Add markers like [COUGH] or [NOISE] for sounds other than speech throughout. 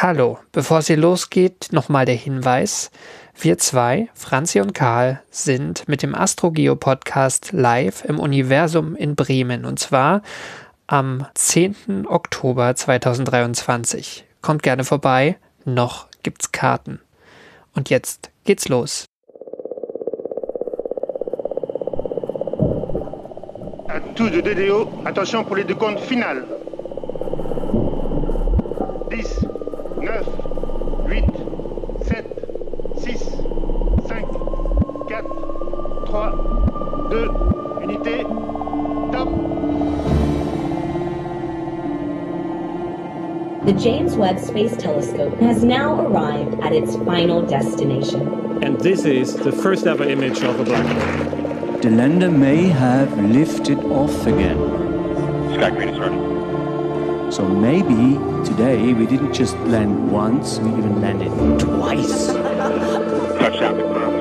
Hallo, bevor es hier losgeht, nochmal der Hinweis. Wir zwei, Franzi und Karl, sind mit dem AstroGeo Podcast live im Universum in Bremen und zwar am 10. Oktober 2023. Kommt gerne vorbei, noch gibt's Karten. Und jetzt geht's los. À tous de DDO, attention pour les deux comptes finales. 10, 9, 8, 7, 6, 5, 4, 3, 2, unité, top The James Webb Space Telescope has now arrived at its final destination. And this is the first ever image of a black hole. The lander may have lifted off again. Sky green is running. So maybe today we didn't just land once, we even landed twice. [LAUGHS] Touchdown confirmed.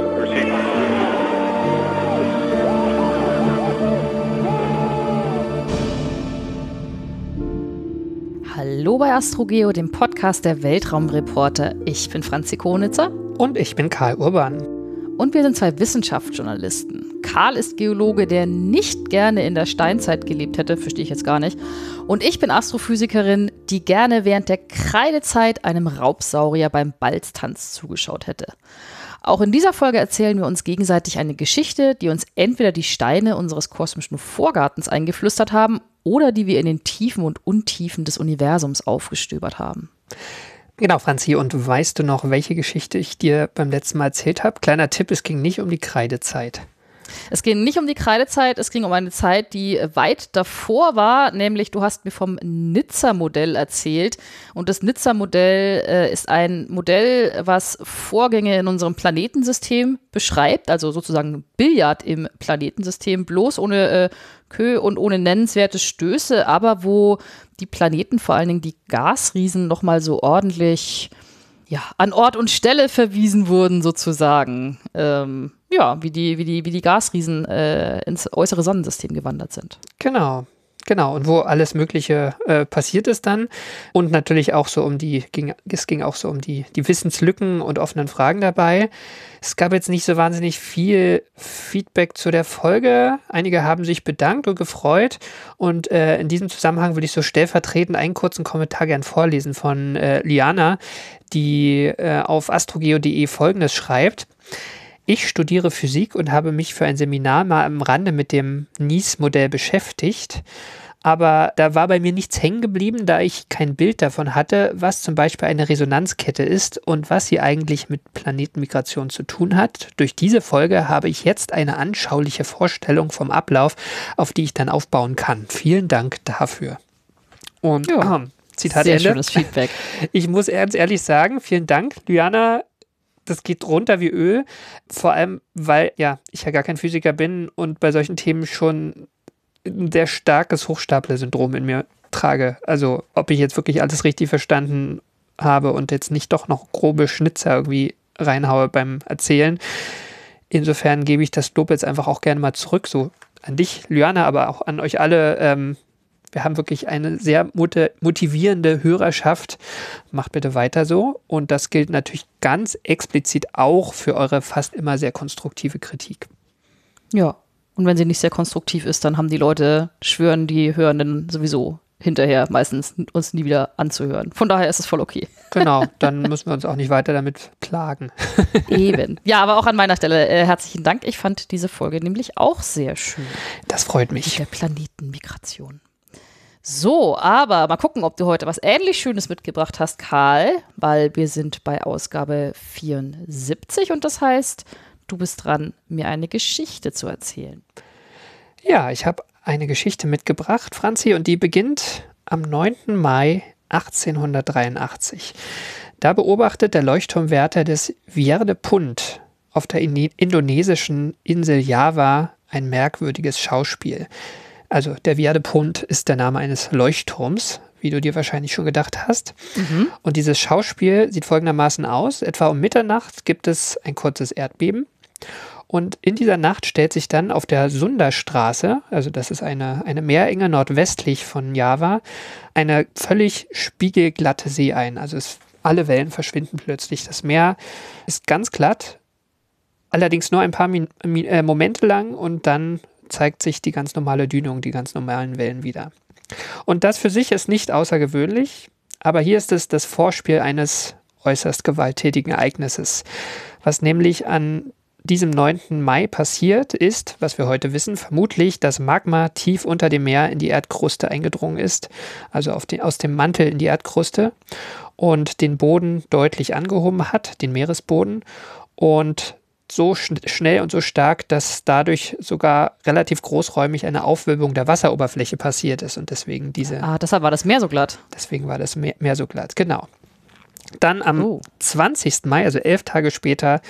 Hallo bei AstroGeo, dem Podcast der Weltraumreporter. Ich bin Franzi Konitzer Und ich bin Karl Urban. Und wir sind zwei Wissenschaftsjournalisten. Karl ist Geologe, der nicht gerne in der Steinzeit gelebt hätte, verstehe ich jetzt gar nicht. Und ich bin Astrophysikerin, die gerne während der Kreidezeit einem Raubsaurier beim Balztanz zugeschaut hätte. Auch in dieser Folge erzählen wir uns gegenseitig eine Geschichte, die uns entweder die Steine unseres kosmischen Vorgartens eingeflüstert haben oder die wir in den Tiefen und Untiefen des Universums aufgestöbert haben. Genau, Franzi, und weißt du noch, welche Geschichte ich dir beim letzten Mal erzählt habe? Kleiner Tipp, es ging nicht um die Kreidezeit. Es ging nicht um die Kreidezeit, es ging um eine Zeit, die weit davor war, nämlich du hast mir vom Nizza-Modell erzählt. Und das Nizza-Modell äh, ist ein Modell, was Vorgänge in unserem Planetensystem beschreibt, also sozusagen Billard im Planetensystem, bloß ohne äh, Kö und ohne nennenswerte Stöße, aber wo die Planeten, vor allen Dingen die Gasriesen, nochmal so ordentlich ja, an Ort und Stelle verwiesen wurden, sozusagen. Ähm, ja, wie die, wie die, wie die Gasriesen äh, ins äußere Sonnensystem gewandert sind. Genau. Genau, und wo alles Mögliche äh, passiert ist dann. Und natürlich auch so um die, ging, es ging auch so um die, die Wissenslücken und offenen Fragen dabei. Es gab jetzt nicht so wahnsinnig viel Feedback zu der Folge. Einige haben sich bedankt und gefreut. Und äh, in diesem Zusammenhang will ich so stellvertretend einen kurzen Kommentar gern vorlesen von äh, Liana, die äh, auf astrogeo.de folgendes schreibt. Ich studiere Physik und habe mich für ein Seminar mal am Rande mit dem NIES-Modell beschäftigt. Aber da war bei mir nichts hängen geblieben, da ich kein Bild davon hatte, was zum Beispiel eine Resonanzkette ist und was sie eigentlich mit Planetenmigration zu tun hat. Durch diese Folge habe ich jetzt eine anschauliche Vorstellung vom Ablauf, auf die ich dann aufbauen kann. Vielen Dank dafür. Und Ja. ah, Zitat Sehr Ende. schönes Feedback. [LAUGHS] Ich muss ganz ehrlich sagen, vielen Dank, Lyana. Das geht runter wie Öl. Vor allem, weil ja, ich ja gar kein Physiker bin und bei solchen Themen schon ein sehr starkes Hochstapler-Syndrom in mir trage. Also, ob ich jetzt wirklich alles richtig verstanden habe und jetzt nicht doch noch grobe Schnitzer irgendwie reinhaue beim Erzählen. Insofern gebe ich das Lob jetzt einfach auch gerne mal zurück, so an dich, Lyana, aber auch an euch alle. Ähm, wir haben wirklich eine sehr moti- motivierende Hörerschaft. Macht bitte weiter so. Und das gilt natürlich ganz explizit auch für eure fast immer sehr konstruktive Kritik. Ja. Und wenn sie nicht sehr konstruktiv ist, dann haben die Leute, schwören die Hörenden sowieso hinterher meistens uns nie wieder anzuhören. Von daher ist es voll okay. Genau, [LAUGHS] dann müssen wir uns auch nicht weiter damit plagen. Eben. [LAUGHS] Ja, aber auch an meiner Stelle äh, herzlichen Dank. Ich fand diese Folge nämlich auch sehr schön. Das freut Mit mich. der Planetenmigration. So, aber mal gucken, ob du heute was ähnlich Schönes mitgebracht hast, Karl, weil wir sind bei Ausgabe 74 und das heißt, du bist dran, mir eine Geschichte zu erzählen. Ja, ich habe eine Geschichte mitgebracht, Franzi, und die beginnt am 9. Mai 1883. Da beobachtet der Leuchtturmwärter des Vierde Punt auf der in indonesischen Insel Java ein merkwürdiges Schauspiel. Also der Punt ist der Name eines Leuchtturms, wie du dir wahrscheinlich schon gedacht hast. Und dieses Schauspiel sieht folgendermaßen aus. Etwa um Mitternacht gibt es ein kurzes Erdbeben. Und in dieser Nacht stellt sich dann auf der Sunderstraße, also das ist eine, eine Meerenge nordwestlich von Java, eine völlig spiegelglatte See ein. Also es alle Wellen verschwinden plötzlich. Das Meer ist ganz glatt, allerdings nur ein paar Min äh, Momente lang und dann zeigt sich die ganz normale Dünung, die ganz normalen Wellen wieder. Und das für sich ist nicht außergewöhnlich, aber hier ist es das Vorspiel eines äußerst gewalttätigen Ereignisses. Was nämlich an diesem 9. Mai passiert ist, was wir heute wissen, vermutlich, dass Magma tief unter dem Meer in die Erdkruste eingedrungen ist, also den, aus dem Mantel in die Erdkruste und den Boden deutlich angehoben hat, den Meeresboden und so schn schnell und so stark, dass dadurch sogar relativ großräumig eine Aufwölbung der Wasseroberfläche passiert ist und deswegen diese. Ah, deshalb war das Meer so glatt. Deswegen war das Meer, Meer so glatt, genau. Dann am Oh. 20. Mai, also elf Tage später,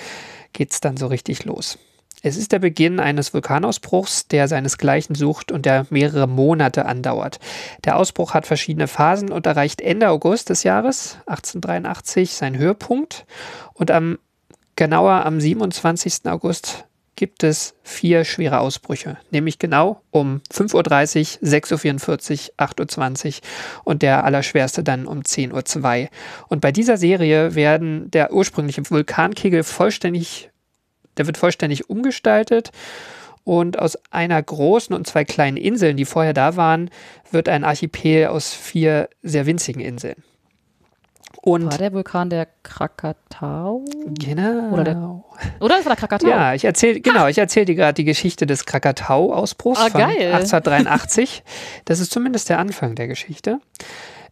geht es dann so richtig los. Es ist der Beginn eines Vulkanausbruchs, der seinesgleichen sucht und der mehrere Monate andauert. Der Ausbruch hat verschiedene Phasen und erreicht Ende August des Jahres 1883 seinen Höhepunkt. Und am genauer am 27. August gibt es vier schwere Ausbrüche, nämlich genau um 5.30 Uhr, 6.44 Uhr, 8.20 Uhr und der allerschwerste dann um 10.02 Uhr. Und bei dieser Serie werden der ursprüngliche Vulkankegel vollständig, der wird vollständig umgestaltet und aus einer großen und zwei kleinen Inseln, die vorher da waren, wird ein Archipel aus vier sehr winzigen Inseln. Und War der Vulkan der Krakatau? genau. Oder der- Oder das war der Krakatau? Ja, ich erzähle, genau, ich erzähle dir gerade die Geschichte des Krakatau-Ausbruchs Ah, von geil. 1883. Das ist zumindest der Anfang der Geschichte.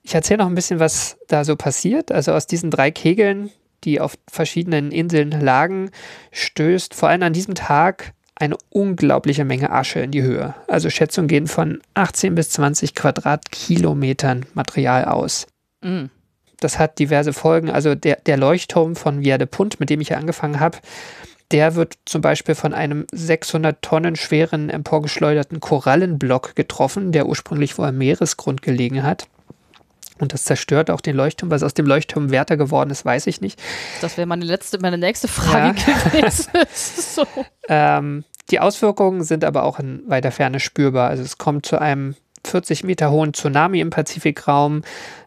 Ich erzähle noch ein bisschen, was da so passiert. Also aus diesen drei Kegeln, die auf verschiedenen Inseln lagen, stößt vor allem an diesem Tag eine unglaubliche Menge Asche in die Höhe. Also Schätzungen gehen von 18 bis 20 Quadratkilometern Material aus. Mm. Das hat diverse Folgen. Also der, der Leuchtturm von Via de Punt, mit dem ich ja angefangen habe, der wird zum Beispiel von einem 600 Tonnen schweren emporgeschleuderten Korallenblock getroffen, der ursprünglich wohl am Meeresgrund gelegen hat. Und das zerstört auch den Leuchtturm. Was aus dem Leuchtturm Wärter geworden ist, weiß ich nicht. Das wäre meine letzte, meine nächste Frage [LAUGHS] gewesen. [LAUGHS] so. Ähm, die Auswirkungen sind aber auch in weiter Ferne spürbar. Also es kommt zu einem 40 Meter hohen Tsunami im Pazifikraum.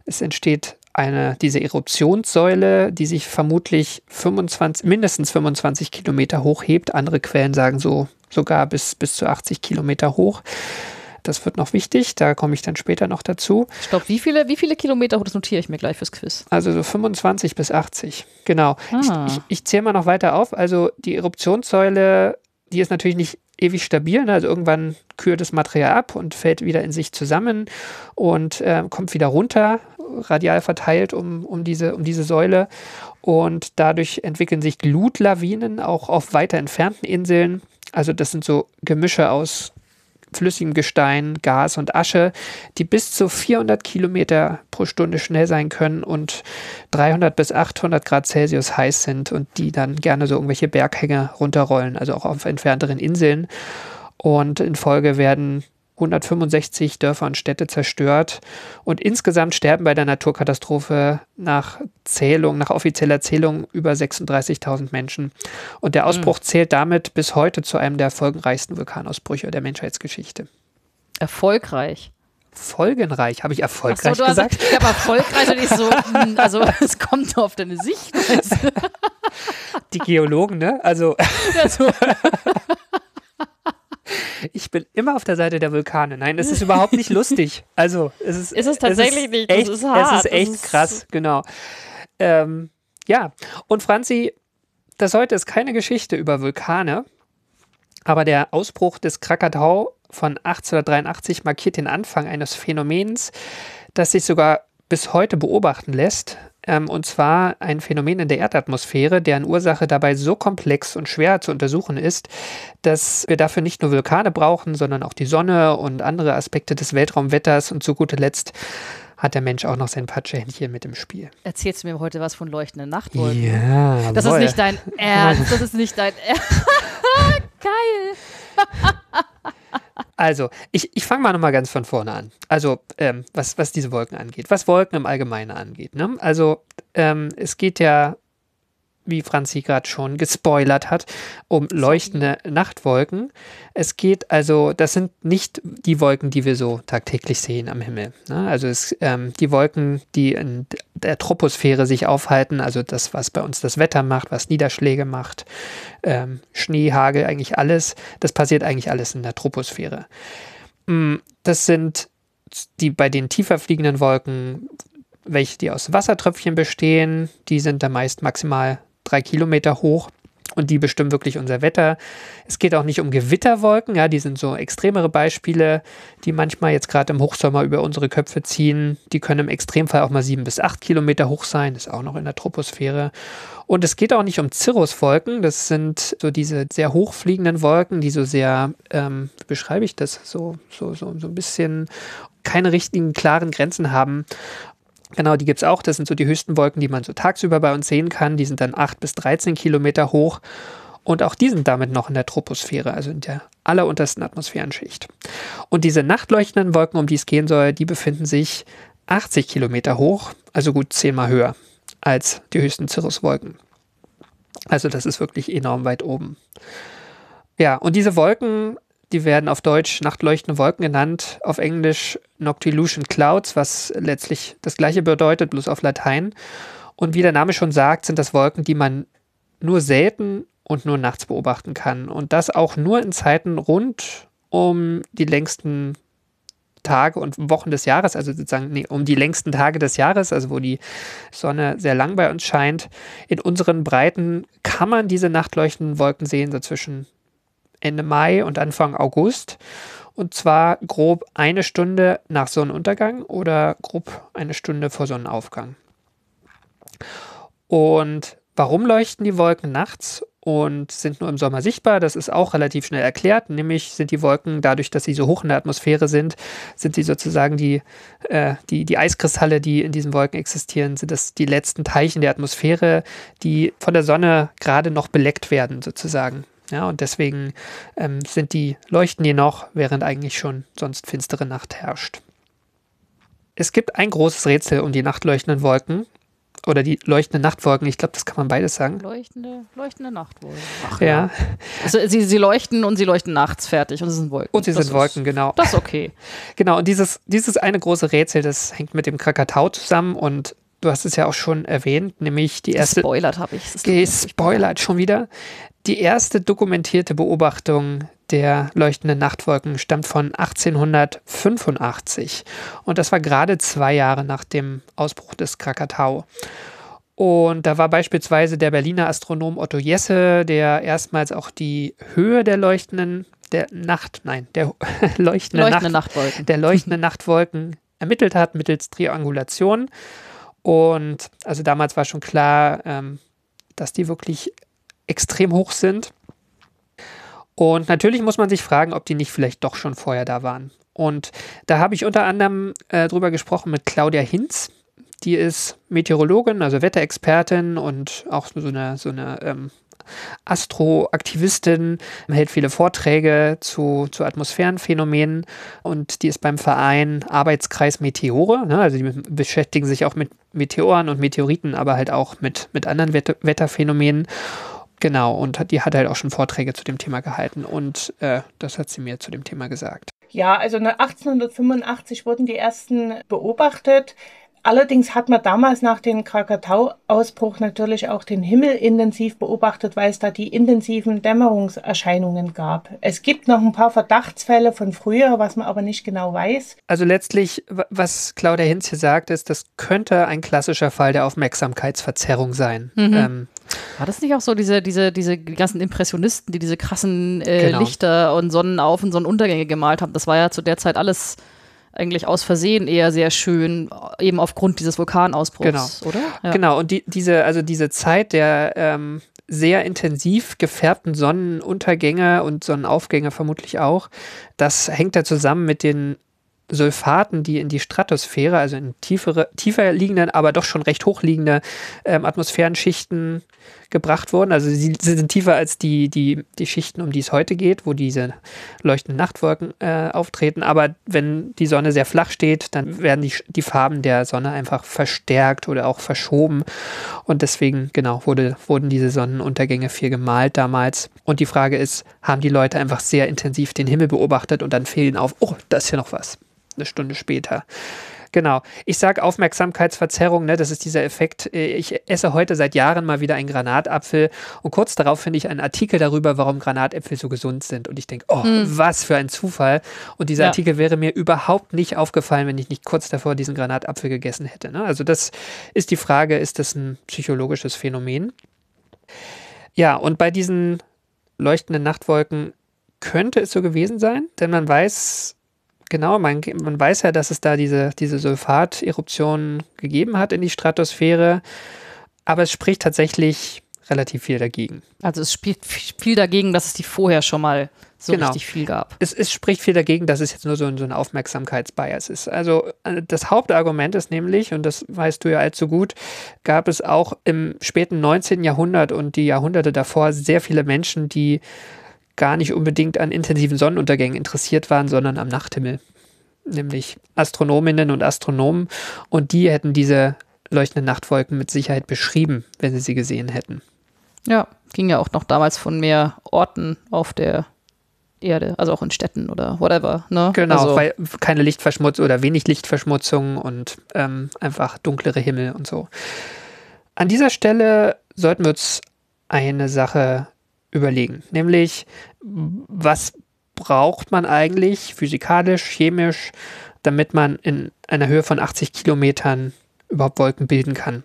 Es entsteht eine, diese Eruptionssäule, die sich vermutlich 25, mindestens 25 Kilometer hoch hebt. Andere Quellen sagen so sogar bis, bis zu 80 Kilometer hoch. Das wird noch wichtig, da komme ich dann später noch dazu. Stopp, wie viele, wie viele Kilometer hoch? Das notiere ich mir gleich fürs Quiz. Also so 25 bis 80, genau. Ah. Ich, ich, ich zähle mal noch weiter auf. Also die Eruptionssäule, die ist natürlich nicht ewig stabil. Ne? Also irgendwann kühlt das Material ab und fällt wieder in sich zusammen und äh, kommt wieder runter, radial verteilt um, um, diese, um diese Säule. Und dadurch entwickeln sich Glutlawinen auch auf weiter entfernten Inseln. Also das sind so Gemische aus flüssigem Gestein, Gas und Asche, die bis zu 400 Kilometer pro Stunde schnell sein können und 300 bis 800 Grad Celsius heiß sind und die dann gerne so irgendwelche Berghänge runterrollen, also auch auf entfernteren Inseln. Und in Folge werden 165 Dörfer und Städte zerstört und insgesamt sterben bei der Naturkatastrophe nach Zählung, nach offizieller Zählung über 36.000 Menschen. Und der Ausbruch zählt damit bis heute zu einem der erfolgreichsten Vulkanausbrüche der Menschheitsgeschichte. Erfolgreich. Folgenreich, habe ich Ach so, erfolgreich du hast gesagt? ich habe erfolgreich und ich so, hm, also [LAUGHS] es kommt nur auf deine Sichtweise. Die Geologen, ne? Also Ja, [LAUGHS] so. Ich bin immer auf der Seite der Vulkane. Nein, es ist überhaupt nicht lustig. Also es ist, Ist es tatsächlich nicht. Das Echt, ist hart. Es ist echt ist- krass, genau. Ähm, ja, und Franzi, das heute ist keine Geschichte über Vulkane, aber der Ausbruch des Krakatau von 1883 markiert den Anfang eines Phänomens, das sich sogar bis heute beobachten lässt. Ähm, und zwar ein Phänomen in der Erdatmosphäre, deren Ursache dabei so komplex und schwer zu untersuchen ist, dass wir dafür nicht nur Vulkane brauchen, sondern auch die Sonne und andere Aspekte des Weltraumwetters. Und zu guter Letzt hat der Mensch auch noch sein Patschehändchen mit im Spiel. Erzählst du mir heute was von leuchtenden Nachtwolken? Ja, Das ist nicht dein [LAUGHS] Ernst. Das ist nicht dein Ernst. [LAUGHS] Geil. [LAUGHS] Also, ich, ich fange mal nochmal ganz von vorne an. Also, ähm, was, was diese Wolken angeht, was Wolken im Allgemeinen angeht. Ne? Also, ähm, es geht ja wie Franzi gerade schon gespoilert hat, um leuchtende Nachtwolken. Es geht also, das sind nicht die Wolken, die wir so tagtäglich sehen am Himmel. Ne? Also es, ähm, die Wolken, die in der Troposphäre sich aufhalten, also das, was bei uns das Wetter macht, was Niederschläge macht, ähm, Schnee, Hagel, eigentlich alles, das passiert eigentlich alles in der Troposphäre. Mm, Das sind die bei den tiefer fliegenden Wolken, welche die aus Wassertröpfchen bestehen, die sind dann meist maximal drei Kilometer hoch und die bestimmen wirklich unser Wetter. Es geht auch nicht um Gewitterwolken, ja, die sind so extremere Beispiele, die manchmal jetzt gerade im Hochsommer über unsere Köpfe ziehen. Die können im Extremfall auch mal sieben bis acht Kilometer hoch sein, ist auch noch in der Troposphäre. Und es geht auch nicht um Cirruswolken, das sind so diese sehr hochfliegenden Wolken, die so sehr, ähm, wie beschreibe ich das, so, so, so, so ein bisschen keine richtigen klaren Grenzen haben. Genau, die gibt es auch. Das sind so die höchsten Wolken, die man so tagsüber bei uns sehen kann. Die sind dann 8 bis 13 Kilometer hoch. Und auch die sind damit noch in der Troposphäre, also in der alleruntersten Atmosphärenschicht. Und diese nachtleuchtenden Wolken, um die es gehen soll, die befinden sich 80 Kilometer hoch, also gut zehnmal höher als die höchsten Cirruswolken. Also das ist wirklich enorm weit oben. Ja, und diese Wolken, die werden auf Deutsch nachtleuchtende Wolken genannt, auf Englisch Noctilucent Clouds, was letztlich das gleiche bedeutet, bloß auf Latein. Und wie der Name schon sagt, sind das Wolken, die man nur selten und nur nachts beobachten kann. Und das auch nur in Zeiten rund um die längsten Tage und Wochen des Jahres, also sozusagen nee, um die längsten Tage des Jahres, also wo die Sonne sehr lang bei uns scheint. In unseren Breiten kann man diese nachtleuchtenden Wolken sehen, so zwischen Ende Mai und Anfang August. Und zwar grob eine Stunde nach Sonnenuntergang oder grob eine Stunde vor Sonnenaufgang. Und warum leuchten die Wolken nachts und sind nur im Sommer sichtbar? Das ist auch relativ schnell erklärt. Nämlich sind die Wolken, dadurch, dass sie so hoch in der Atmosphäre sind, sind sie sozusagen die, äh, die, die Eiskristalle, die in diesen Wolken existieren, sind das die letzten Teilchen der Atmosphäre, die von der Sonne gerade noch beleckt werden, sozusagen. Ja, und deswegen ähm, sind die, leuchten die noch, während eigentlich schon sonst finstere Nacht herrscht. Es gibt ein großes Rätsel um die nachtleuchtenden Wolken oder die leuchtenden Nachtwolken. Ich glaube, das kann man beides sagen. Leuchtende, leuchtende Nachtwolken. Ach, Ja, Also, sie, sie leuchten und sie leuchten nachts fertig und es sind Wolken. und sie Das sind Wolken, Ist, genau. das ist okay. [LAUGHS] Genau, und dieses, dieses eine große Rätsel, das hängt mit dem Krakatau zusammen und du hast es ja auch schon erwähnt, nämlich die erste. Gespoilert habe ich. Gespoilert schon wieder. Die erste dokumentierte Beobachtung der leuchtenden Nachtwolken stammt von 1885 und das war gerade zwei Jahre nach dem Ausbruch des Krakatau. Und da war beispielsweise der Berliner Astronom Otto Jesse, der erstmals auch die Höhe der leuchtenden, der Nacht, nein, der [LAUGHS] leuchtenden, Leuchtende Nacht, Nachtwolken. der leuchtenden Nachtwolken ermittelt hat mittels Triangulation. Und also damals war schon klar, ähm, dass die wirklich extrem hoch sind. Und natürlich muss man sich fragen, ob die nicht vielleicht doch schon vorher da waren. Und da habe ich unter anderem äh, drüber gesprochen mit Claudia Hinz. Die ist Meteorologin, also Wetterexpertin und auch so eine, so eine ähm, Astroaktivistin, hält viele Vorträge zu, zu Atmosphärenphänomenen und die ist beim Verein Arbeitskreis Meteore. Ne? Also die beschäftigen sich auch mit Meteoren und Meteoriten, aber halt auch mit, mit anderen Wetter Wetterphänomenen. Genau, und die hat halt auch schon Vorträge zu dem Thema gehalten und äh, das hat sie mir zu dem Thema gesagt. Ja, also 1885 wurden die ersten beobachtet. Allerdings hat man damals nach dem Krakatau-Ausbruch natürlich auch den Himmel intensiv beobachtet, weil es da die intensiven Dämmerungserscheinungen gab. Es gibt noch ein paar Verdachtsfälle von früher, was man aber nicht genau weiß. Also letztlich, wa- was Claudia Hinz hier sagt, ist, das könnte ein klassischer Fall der Aufmerksamkeitsverzerrung sein. Ähm, War das nicht auch so, diese, diese, diese ganzen Impressionisten, die diese krassen äh, Genau. Lichter und Sonnenauf- und Sonnenuntergänge gemalt haben? Das war ja zu der Zeit alles eigentlich aus Versehen eher sehr schön, eben aufgrund dieses Vulkanausbruchs, oder? Ja. Genau, und die, diese, also diese Zeit der ähm, sehr intensiv gefärbten Sonnenuntergänge und Sonnenaufgänge vermutlich auch, das hängt ja zusammen mit den Sulfaten, die in die Stratosphäre, also in tiefere, tiefer liegenden, aber doch schon recht hochliegende ähm, Atmosphärenschichten gebracht wurden. Also sie, sie, sind tiefer als die, die, die Schichten, um die es heute geht, wo diese leuchtenden Nachtwolken äh, auftreten. Aber wenn die Sonne sehr flach steht, dann werden die, die Farben der Sonne einfach verstärkt oder auch verschoben. Und deswegen, genau, wurde, wurden diese Sonnenuntergänge viel gemalt damals. Und die Frage ist, haben die Leute einfach sehr intensiv den Himmel beobachtet und dann fehlen auf, oh, da ist ja noch was eine Stunde später. Genau. Ich sage Aufmerksamkeitsverzerrung, ne, das ist dieser Effekt. Äh, ich esse heute seit Jahren mal wieder einen Granatapfel und kurz darauf finde ich einen Artikel darüber, warum Granatäpfel so gesund sind. Und ich denke, oh, mhm. was für ein Zufall. Und dieser ja. Artikel wäre mir überhaupt nicht aufgefallen, wenn ich nicht kurz davor diesen Granatapfel gegessen hätte. Ne? Also das ist die Frage, ist das ein psychologisches Phänomen? Ja, und bei diesen leuchtenden Nachtwolken könnte es so gewesen sein, denn man weiß Genau, man, man weiß ja, dass es da diese, diese Sulfat-Eruption gegeben hat in die Stratosphäre, aber es spricht tatsächlich relativ viel dagegen. Also es spricht viel dagegen, dass es die vorher schon mal so genau. richtig viel gab. Es, es, spricht viel dagegen, dass es jetzt nur so ein, so ein Aufmerksamkeitsbias ist. Also äh, das Hauptargument ist nämlich, und das weißt du ja allzu gut, gab es auch im späten 19. Jahrhundert und die Jahrhunderte davor sehr viele Menschen, die gar nicht unbedingt an intensiven Sonnenuntergängen interessiert waren, sondern am Nachthimmel. Nämlich Astronominnen und Astronomen. Und die hätten diese leuchtenden Nachtwolken mit Sicherheit beschrieben, wenn sie sie gesehen hätten. Ja, ging ja auch noch damals von mehr Orten auf der Erde, also auch in Städten oder whatever. Ne? Genau, also, weil keine Lichtverschmutzung oder wenig Lichtverschmutzung und ähm, einfach dunklere Himmel und so. An dieser Stelle sollten wir uns eine Sache überlegen. Nämlich, was braucht man eigentlich physikalisch, chemisch, damit man in einer Höhe von 80 Kilometern überhaupt Wolken bilden kann.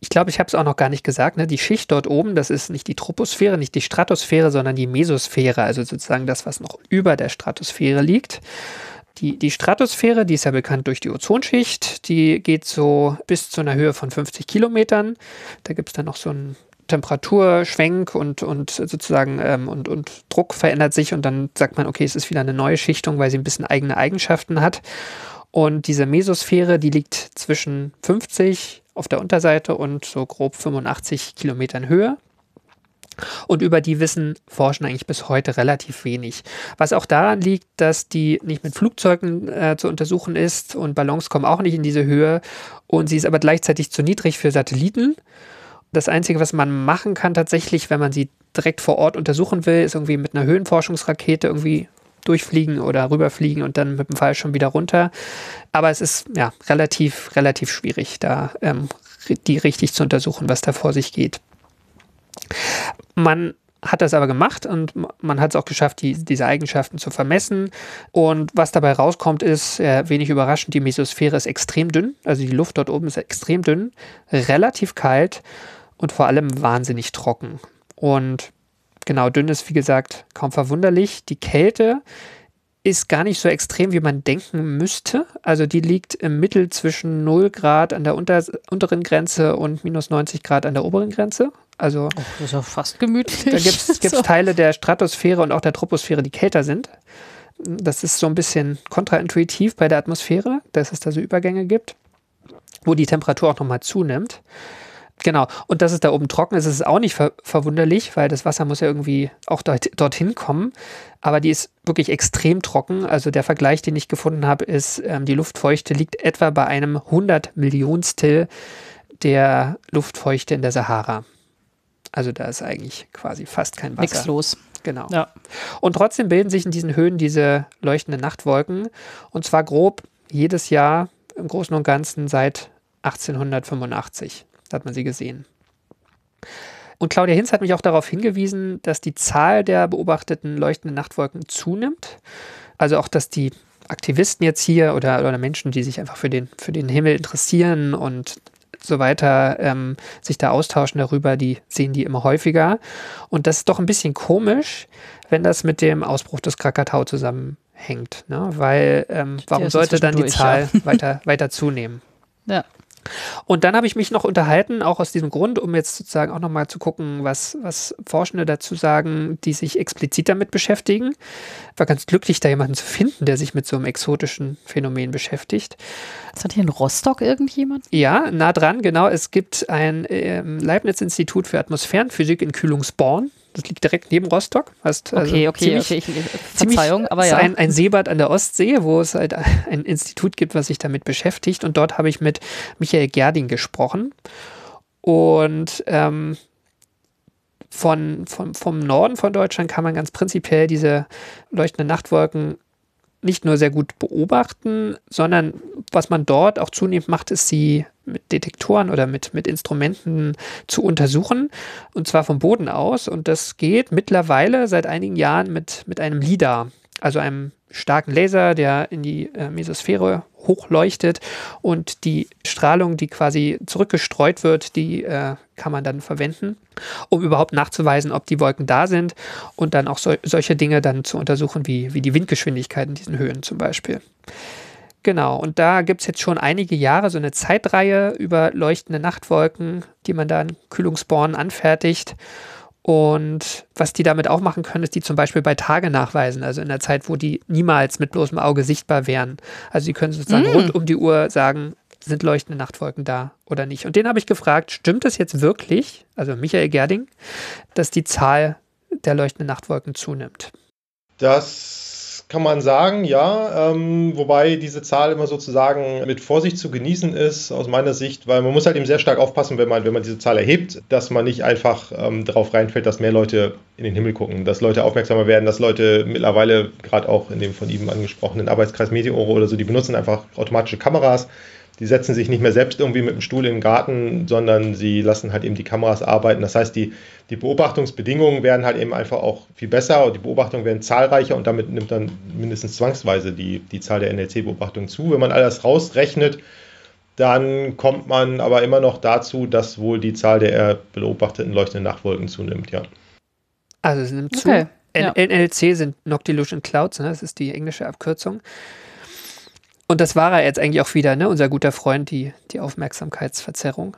Ich glaube, ich habe es auch noch gar nicht gesagt. Ne? Die Schicht dort oben, das ist nicht die Troposphäre, nicht die Stratosphäre, sondern die Mesosphäre, also sozusagen das, was noch über der Stratosphäre liegt. Die, die Stratosphäre, die ist ja bekannt durch die Ozonschicht, die geht so bis zu einer Höhe von 50 Kilometern. Da gibt es dann noch so Temperaturschwenk und, und sozusagen ähm, und, und Druck verändert sich und dann sagt man, okay, es ist wieder eine neue Schichtung, weil sie ein bisschen eigene Eigenschaften hat. Und diese Mesosphäre, die liegt zwischen 50 auf der Unterseite und so grob 85 Kilometern Höhe. Und über die wissen Forschen eigentlich bis heute relativ wenig. Was auch daran liegt, dass die nicht mit Flugzeugen äh, zu untersuchen ist und Ballons kommen auch nicht in diese Höhe und sie ist aber gleichzeitig zu niedrig für Satelliten. Das Einzige, was man machen kann tatsächlich, wenn man sie direkt vor Ort untersuchen will, ist irgendwie mit einer Höhenforschungsrakete irgendwie durchfliegen oder rüberfliegen und dann mit dem Fall schon wieder runter. Aber es ist ja relativ, relativ schwierig, da ähm, die richtig zu untersuchen, was da vor sich geht. Man hat das aber gemacht und man hat es auch geschafft, die, diese Eigenschaften zu vermessen. Und was dabei rauskommt, ist äh, wenig überraschend, die Mesosphäre ist extrem dünn. Also die Luft dort oben ist extrem dünn, relativ kalt und vor allem wahnsinnig trocken. Und genau, dünn ist, wie gesagt, kaum verwunderlich. Die Kälte ist gar nicht so extrem, wie man denken müsste. Also die liegt im Mittel zwischen 0 Grad an der unter, unteren Grenze und minus 90 Grad an der oberen Grenze. Also oh, das ist ja fast gemütlich. Da gibt es [LAUGHS] so. Teile der Stratosphäre und auch der Troposphäre, die kälter sind. Das ist so ein bisschen kontraintuitiv bei der Atmosphäre, dass es da so Übergänge gibt, wo die Temperatur auch nochmal zunimmt. Genau. Und dass es da oben trocken ist, ist auch nicht ver verwunderlich, weil das Wasser muss ja irgendwie auch dort, dorthin kommen. Aber die ist wirklich extrem trocken. Also der Vergleich, den ich gefunden habe, ist, ähm, die Luftfeuchte liegt etwa bei einem 100 Millionstel der Luftfeuchte in der Sahara. Also da ist eigentlich quasi fast kein Wasser. Nix los. Genau. Ja. Und trotzdem bilden sich in diesen Höhen diese leuchtenden Nachtwolken. Und zwar grob jedes Jahr im Großen und Ganzen seit 1885 hat man sie gesehen. Und Claudia Hinz hat mich auch darauf hingewiesen, dass die Zahl der beobachteten leuchtenden Nachtwolken zunimmt. Also auch, dass die Aktivisten jetzt hier oder, oder Menschen, die sich einfach für den, für den Himmel interessieren und so weiter, ähm, sich da austauschen darüber, die sehen die immer häufiger. Und das ist doch ein bisschen komisch, wenn das mit dem Ausbruch des Krakatau zusammenhängt. Ne? Weil ähm, warum sollte dann die Zahl ja. [LAUGHS] weiter, weiter zunehmen? Ja. Und dann habe ich mich noch unterhalten, auch aus diesem Grund, um jetzt sozusagen auch nochmal zu gucken, was, was Forschende dazu sagen, die sich explizit damit beschäftigen. Ich war ganz glücklich, da jemanden zu finden, der sich mit so einem exotischen Phänomen beschäftigt. Hat hier in Rostock irgendjemand? Ja, nah dran, genau. Es gibt ein ähm, Leibniz-Institut für Atmosphärenphysik in Kühlungsborn. Das liegt direkt neben Rostock. Hast also Okay, okay, ziemlich, okay. Ich, Verzeihung, aber ist ja. ein, ein Seebad an der Ostsee, wo es halt [LAUGHS] ein Institut gibt, was sich damit beschäftigt. Und dort habe ich mit Michael Gerding gesprochen. Und ähm, von, von, vom Norden von Deutschland kann man ganz prinzipiell diese leuchtenden Nachtwolken nicht nur sehr gut beobachten, sondern was man dort auch zunehmend macht, ist sie mit Detektoren oder mit, mit Instrumenten zu untersuchen, und zwar vom Boden aus. Und das geht mittlerweile seit einigen Jahren mit, mit einem LIDAR, also einem starken Laser, der in die äh, Mesosphäre hochleuchtet und die Strahlung, die quasi zurückgestreut wird, die äh, kann man dann verwenden, um überhaupt nachzuweisen, ob die Wolken da sind und dann auch so, solche Dinge dann zu untersuchen, wie, wie die Windgeschwindigkeit in diesen Höhen zum Beispiel. Genau, und da gibt es jetzt schon einige Jahre so eine Zeitreihe über leuchtende Nachtwolken, die man da in Kühlungsborn anfertigt. Und was die damit auch machen können, ist die zum Beispiel bei Tage nachweisen, also in der Zeit, wo die niemals mit bloßem Auge sichtbar wären. Also sie können sozusagen Mm. rund um die Uhr sagen, sind leuchtende Nachtwolken da oder nicht. Und den habe ich gefragt, stimmt es jetzt wirklich, also Michael Gerding, dass die Zahl der leuchtenden Nachtwolken zunimmt? Kann man sagen, ja. Ähm, wobei diese Zahl immer sozusagen mit Vorsicht zu genießen ist, aus meiner Sicht, weil man muss halt eben sehr stark aufpassen, wenn man, wenn man diese Zahl erhebt, dass man nicht einfach ähm, darauf reinfällt, dass mehr Leute in den Himmel gucken, dass Leute aufmerksamer werden, dass Leute mittlerweile, gerade auch in dem von ihm angesprochenen Arbeitskreis Meteore oder so, die benutzen einfach automatische Kameras. Die setzen sich nicht mehr selbst irgendwie mit dem Stuhl in den Garten, sondern sie lassen halt eben die Kameras arbeiten. Das heißt, die, die Beobachtungsbedingungen werden halt eben einfach auch viel besser und die Beobachtungen werden zahlreicher und damit nimmt dann mindestens zwangsweise die, die Zahl der NLC-Beobachtungen zu. Wenn man alles rausrechnet, dann kommt man aber immer noch dazu, dass wohl die Zahl der beobachteten leuchtenden Nachtwolken zunimmt, ja. Also es nimmt zu. Okay, ja. NLC sind Noctilucent Clouds, ne? das ist die englische Abkürzung. Und das war er jetzt eigentlich auch wieder, ne? unser guter Freund, die, die Aufmerksamkeitsverzerrung.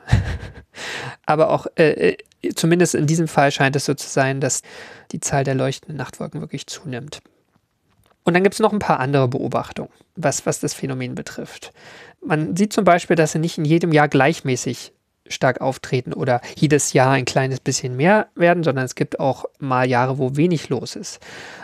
[LAUGHS] Aber auch, äh, äh, zumindest in diesem Fall scheint es so zu sein, dass die Zahl der leuchtenden Nachtwolken wirklich zunimmt. Und dann gibt es noch ein paar andere Beobachtungen, was, was das Phänomen betrifft. Man sieht zum Beispiel, dass sie nicht in jedem Jahr gleichmäßig stark auftreten oder jedes Jahr ein kleines bisschen mehr werden, sondern es gibt auch mal Jahre, wo wenig los ist.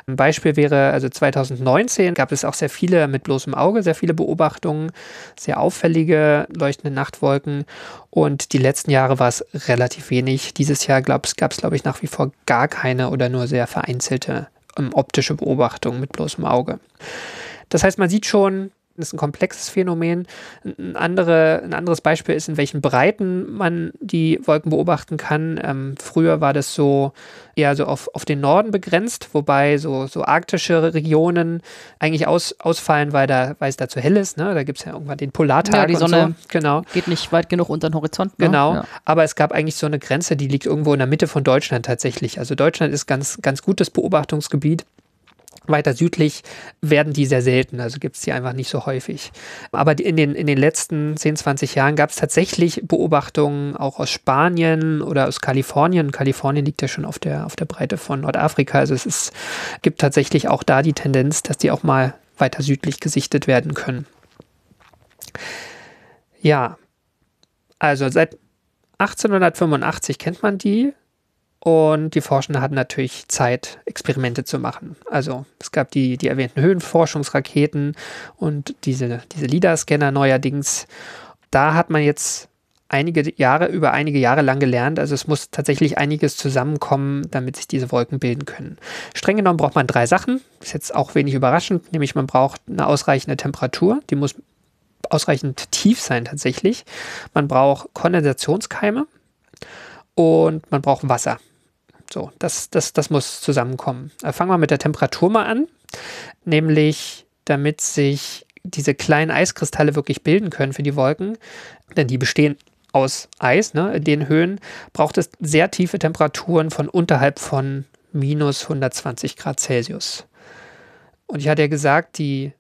Ein Beispiel wäre, also 2019 gab es auch sehr viele mit bloßem Auge, sehr viele Beobachtungen, sehr auffällige leuchtende Nachtwolken und die letzten Jahre war es relativ wenig. Dieses Jahr gab es, glaube ich, nach wie vor gar keine oder nur sehr vereinzelte ähm, optische Beobachtungen mit bloßem Auge. Das heißt, man sieht schon, ist ein komplexes Phänomen. Ein, andere, ein anderes Beispiel ist, in welchen Breiten man die Wolken beobachten kann. Ähm, früher war das so eher so auf, auf den Norden begrenzt, wobei so, so arktische Regionen eigentlich aus, ausfallen, weil, da, weil es da zu hell ist. Ne? Da gibt es ja irgendwann den Polartag Ja, die Sonne so. Genau. Geht nicht weit genug unter den Horizont. Ne? Genau, Ja. aber es gab eigentlich so eine Grenze, die liegt irgendwo in der Mitte von Deutschland tatsächlich. Also Deutschland ist ganz, ganz gutes Beobachtungsgebiet. Weiter südlich werden die sehr selten, also gibt es die einfach nicht so häufig. Aber in, den, in den letzten 10, 20 Jahren gab es tatsächlich Beobachtungen auch aus Spanien oder aus Kalifornien. Kalifornien liegt ja schon auf der, auf der Breite von Nordafrika. Also es ist, gibt tatsächlich auch da die Tendenz, dass die auch mal weiter südlich gesichtet werden können. Ja, also seit 1885 kennt man die und die Forschenden hatten natürlich Zeit, Experimente zu machen. Also es gab die, die erwähnten Höhenforschungsraketen und diese, diese LIDAR-Scanner neuerdings. Da hat man jetzt einige Jahre, über einige Jahre lang gelernt. Also es muss tatsächlich einiges zusammenkommen, damit sich diese Wolken bilden können. Streng genommen braucht man drei Sachen. Ist jetzt auch wenig überraschend, nämlich man braucht eine ausreichende Temperatur. Die muss ausreichend tief sein tatsächlich. Man braucht Kondensationskeime und man braucht Wasser. So, das, das, das muss zusammenkommen. Äh, Fangen wir mit der Temperatur mal an, nämlich damit sich diese kleinen Eiskristalle wirklich bilden können für die Wolken, denn die bestehen aus Eis, ne? in den Höhen braucht es sehr tiefe Temperaturen von unterhalb von minus 120 Grad Celsius. Und ich hatte ja gesagt, die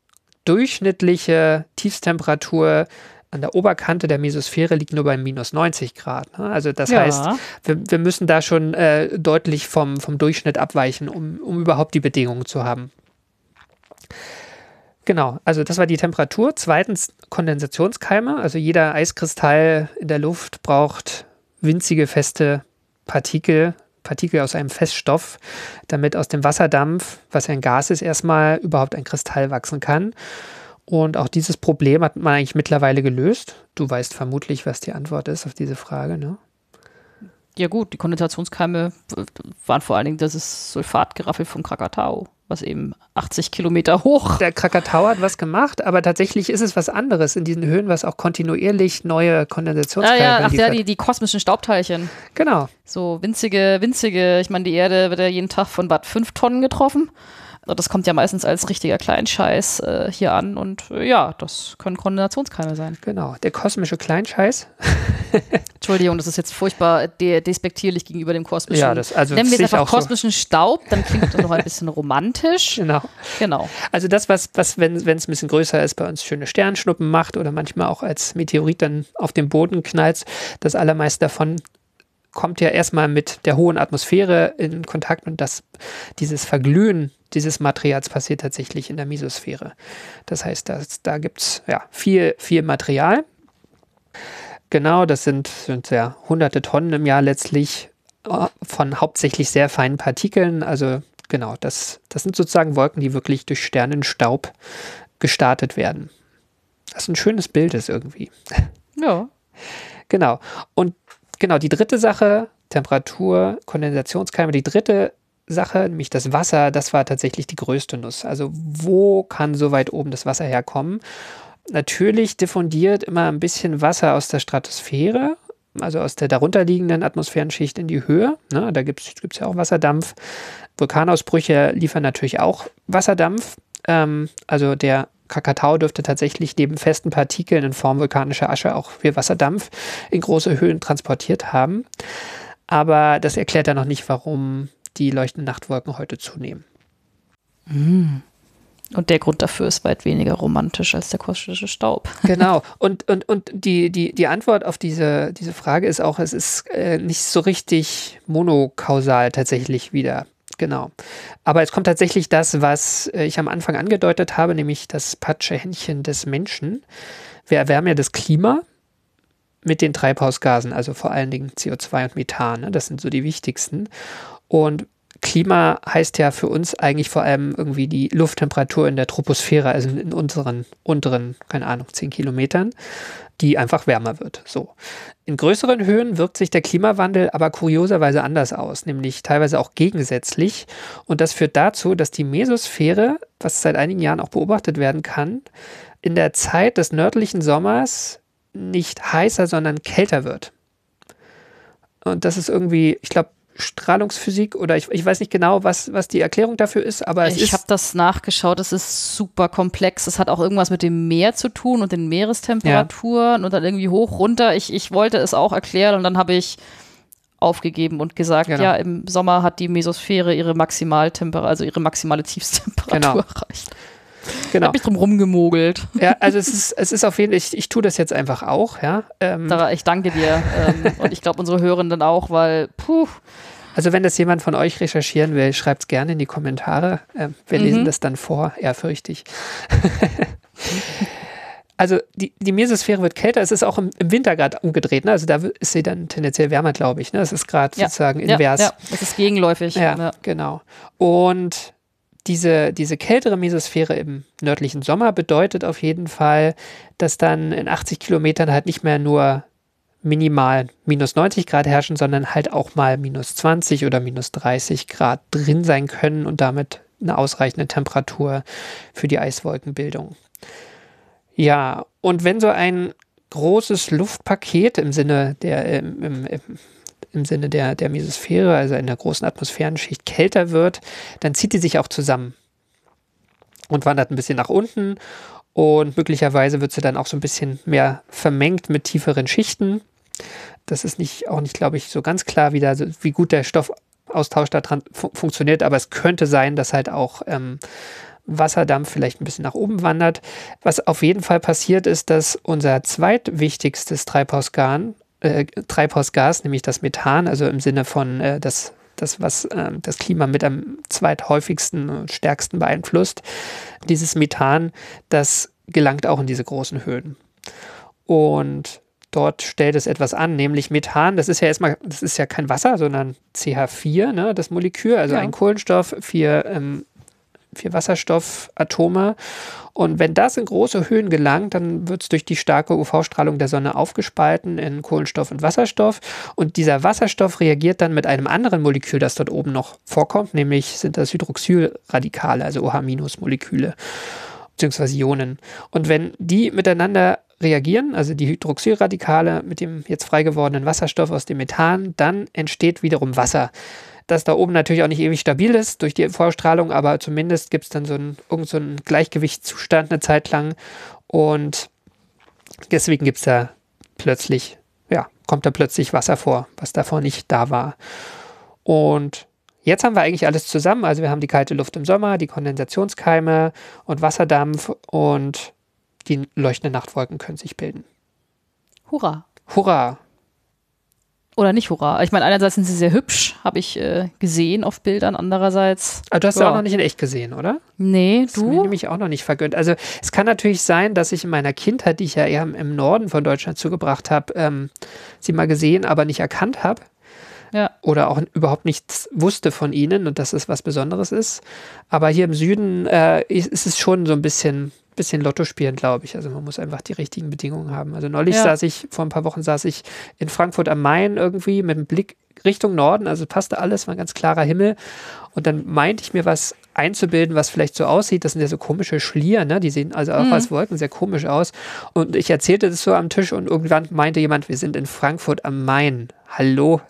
durchschnittliche Tiefstemperatur an der Oberkante der Mesosphäre liegt nur bei minus 90 Grad. Ne? Also das Ja. heißt, wir, wir müssen da schon äh, deutlich vom, vom Durchschnitt abweichen, um, um überhaupt die Bedingungen zu haben. Genau, also das war die Temperatur. Zweitens Kondensationskeime. Also jeder Eiskristall in der Luft braucht winzige feste Partikel, Partikel aus einem Feststoff, damit aus dem Wasserdampf, was ja ein Gas ist, erstmal überhaupt ein Kristall wachsen kann. Und auch dieses Problem hat man eigentlich mittlerweile gelöst. Du weißt vermutlich, was die Antwort ist auf diese Frage, ne? Ja gut, die Kondensationskeime waren vor allen Dingen das Sulfatgeraffel von Krakatau, was eben 80 Kilometer hoch. Der Krakatau hat was gemacht, aber tatsächlich ist es was anderes in diesen Höhen, was auch kontinuierlich neue Ah Kondensationskeime ja, ach ja, die, die kosmischen Staubteilchen. genau. So winzige, winzige, ich meine, die Erde wird ja jeden Tag von Bad 5 Tonnen getroffen. Also Das kommt ja meistens als richtiger Kleinscheiß äh, hier an und äh, ja, das können Kondensationskeime sein. Genau, der kosmische Kleinscheiß. [LAUGHS] Entschuldigung, das ist jetzt furchtbar de despektierlich gegenüber dem kosmischen. Ja, das- also Nennen wir es einfach auch so. kosmischen Staub, dann klingt das noch ein bisschen romantisch. [LAUGHS] Genau. Genau. Also das, was, was wenn es ein bisschen größer ist, bei uns schöne Sternschnuppen macht oder manchmal auch als Meteorit dann auf den Boden knallt, das allermeiste davon kommt ja erstmal mit der hohen Atmosphäre in Kontakt und das, dieses Verglühen dieses Materials passiert tatsächlich in der Mesosphäre. Das heißt, das, da gibt es ja, viel, viel Material. Genau, das sind, sind ja hunderte Tonnen im Jahr letztlich äh, von hauptsächlich sehr feinen Partikeln. Also genau, das, das sind sozusagen Wolken, die wirklich durch Sternenstaub gestartet werden. Das ein schönes Bild ist irgendwie. Ja. [LAUGHS] Genau. Und genau, die dritte Sache, Temperatur, Kondensationskeime, die dritte Sache, nämlich das Wasser, das war tatsächlich die größte Nuss. Also wo kann so weit oben das Wasser herkommen? Natürlich diffundiert immer ein bisschen Wasser aus der Stratosphäre, also aus der darunterliegenden Atmosphärenschicht in die Höhe. Ne, da gibt es ja auch Wasserdampf. Vulkanausbrüche liefern natürlich auch Wasserdampf. Ähm, also der Krakatau dürfte tatsächlich neben festen Partikeln in Form vulkanischer Asche auch viel Wasserdampf in große Höhen transportiert haben. Aber das erklärt ja noch nicht, warum die leuchtenden Nachtwolken heute zunehmen. Und der Grund dafür ist weit weniger romantisch als der kosmische Staub. [LAUGHS] Genau. Und, und, und die, die, die Antwort auf diese, diese Frage ist auch, es ist äh, nicht so richtig monokausal tatsächlich wieder. Genau. Aber es kommt tatsächlich das, was äh, ich am Anfang angedeutet habe, nämlich das Patschehändchen des Menschen. Wir erwärmen ja das Klima mit den Treibhausgasen, also vor allen Dingen CO2 und Methan. Ne? Das sind so die wichtigsten. Und Klima heißt ja für uns eigentlich vor allem irgendwie die Lufttemperatur in der Troposphäre, also in unseren unteren, keine Ahnung, 10 Kilometern, die einfach wärmer wird. So. In größeren Höhen wirkt sich der Klimawandel aber kurioserweise anders aus, nämlich teilweise auch gegensätzlich. Und das führt dazu, dass die Mesosphäre, was seit einigen Jahren auch beobachtet werden kann, in der Zeit des nördlichen Sommers nicht heißer, sondern kälter wird. Und das ist irgendwie, ich glaube, Strahlungsphysik oder ich, ich weiß nicht genau, was, was die Erklärung dafür ist, aber es ich habe das nachgeschaut, es ist super komplex. Es hat auch irgendwas mit dem Meer zu tun und den Meerestemperaturen und dann irgendwie hoch, runter. Ich, ich wollte es auch erklären und dann habe ich aufgegeben und gesagt, Genau. ja, im Sommer hat die Mesosphäre ihre Maximaltemperatur, also ihre maximale Tiefstemperatur Genau. erreicht. Genau. Habe ich drum rumgemogelt. Ja, also es ist, es ist auf jeden Fall, ich, ich tue das jetzt einfach auch, ja. Ähm, Da, ich danke dir. ähm, und ich glaube, unsere Hörenden auch, weil, puh, also wenn das jemand von euch recherchieren will, schreibt es gerne in die Kommentare. Ähm, wir Mhm. lesen das dann vor, ehrfürchtig. [LAUGHS] also die, die Mesosphäre wird kälter, es ist auch im, im Winter gerade umgedreht, ne? also da ist sie dann tendenziell wärmer, glaube ich. Ne? Es ist gerade Ja. sozusagen ja, invers. ja, es ist gegenläufig. Ja, genau. Und diese, diese kältere Mesosphäre im nördlichen Sommer bedeutet auf jeden Fall, dass dann in 80 Kilometern halt nicht mehr nur minimal minus 90 Grad herrschen, sondern halt auch mal minus 20 oder minus 30 Grad drin sein können und damit eine ausreichende Temperatur für die Eiswolkenbildung. Ja, und wenn so ein großes Luftpaket im Sinne der, im, im, im, im Sinne der, der Mesosphäre, also in der großen Atmosphärenschicht, kälter wird, dann zieht die sich auch zusammen und wandert ein bisschen nach unten und möglicherweise wird sie dann auch so ein bisschen mehr vermengt mit tieferen Schichten. Das ist nicht, auch nicht, glaube ich, so ganz klar, wie, da, wie gut der Stoffaustausch da dran fu funktioniert, aber es könnte sein, dass halt auch ähm, Wasserdampf vielleicht ein bisschen nach oben wandert. Was auf jeden Fall passiert ist, dass unser zweitwichtigstes Treibhausgas, äh, Treibhausgas nämlich das Methan, also im Sinne von äh, das, das, was äh, das Klima mit am zweithäufigsten und stärksten beeinflusst, dieses Methan, das gelangt auch in diese großen Höhen. Und dort stellt es etwas an, nämlich Methan. Das ist ja erstmal, das ist ja kein Wasser, sondern CH4, ne, das Molekül, also Ja. ein Kohlenstoff, vier, ähm, vier Wasserstoffatome. Und wenn das in große Höhen gelangt, dann wird es durch die starke UV-Strahlung der Sonne aufgespalten in Kohlenstoff und Wasserstoff. Und dieser Wasserstoff reagiert dann mit einem anderen Molekül, das dort oben noch vorkommt, nämlich sind das Hydroxylradikale, also OH-Moleküle beziehungsweise Ionen. Und wenn die miteinander reagieren, also die Hydroxylradikale mit dem jetzt frei gewordenen Wasserstoff aus dem Methan, dann entsteht wiederum Wasser. Das da oben natürlich auch nicht ewig stabil ist durch die Vorstrahlung, aber zumindest gibt es dann so einen, irgend so einen Gleichgewichtszustand eine Zeit lang und deswegen gibt es da plötzlich, ja, kommt da plötzlich Wasser vor, was davor nicht da war. Und Jetzt haben wir eigentlich alles zusammen. Also wir haben die kalte Luft im Sommer, die Kondensationskeime und Wasserdampf und die leuchtenden Nachtwolken können sich bilden. Hurra. Hurra! Oder nicht hurra. Ich meine, einerseits sind sie sehr hübsch, habe ich äh, gesehen auf Bildern, andererseits. Aber du hast Ja. ja auch noch nicht in echt gesehen, oder? Nee, Das du? nämlich auch noch nicht vergönnt. Also es kann natürlich sein, dass ich in meiner Kindheit, die ich ja eher im- Norden von Deutschland zugebracht habe, ähm, sie mal gesehen, aber nicht erkannt habe. Ja. Oder auch überhaupt nichts wusste von ihnen und dass es was Besonderes ist. Aber hier im Süden äh, ist, ist es schon so ein bisschen, bisschen Lotto spielen, glaube ich. Also man muss einfach die richtigen Bedingungen haben. Also neulich Ja. saß ich, vor ein paar Wochen saß ich in Frankfurt am Main irgendwie mit dem Blick Richtung Norden, also passte alles, war ein ganz klarer Himmel. Und dann meinte ich mir was einzubilden, was vielleicht so aussieht. Das sind ja so komische Schlier, ne? Die sehen also auch Mhm. als Wolken sehr komisch aus. Und ich erzählte das so am Tisch und irgendwann meinte jemand, wir sind in Frankfurt am Main. Hallo?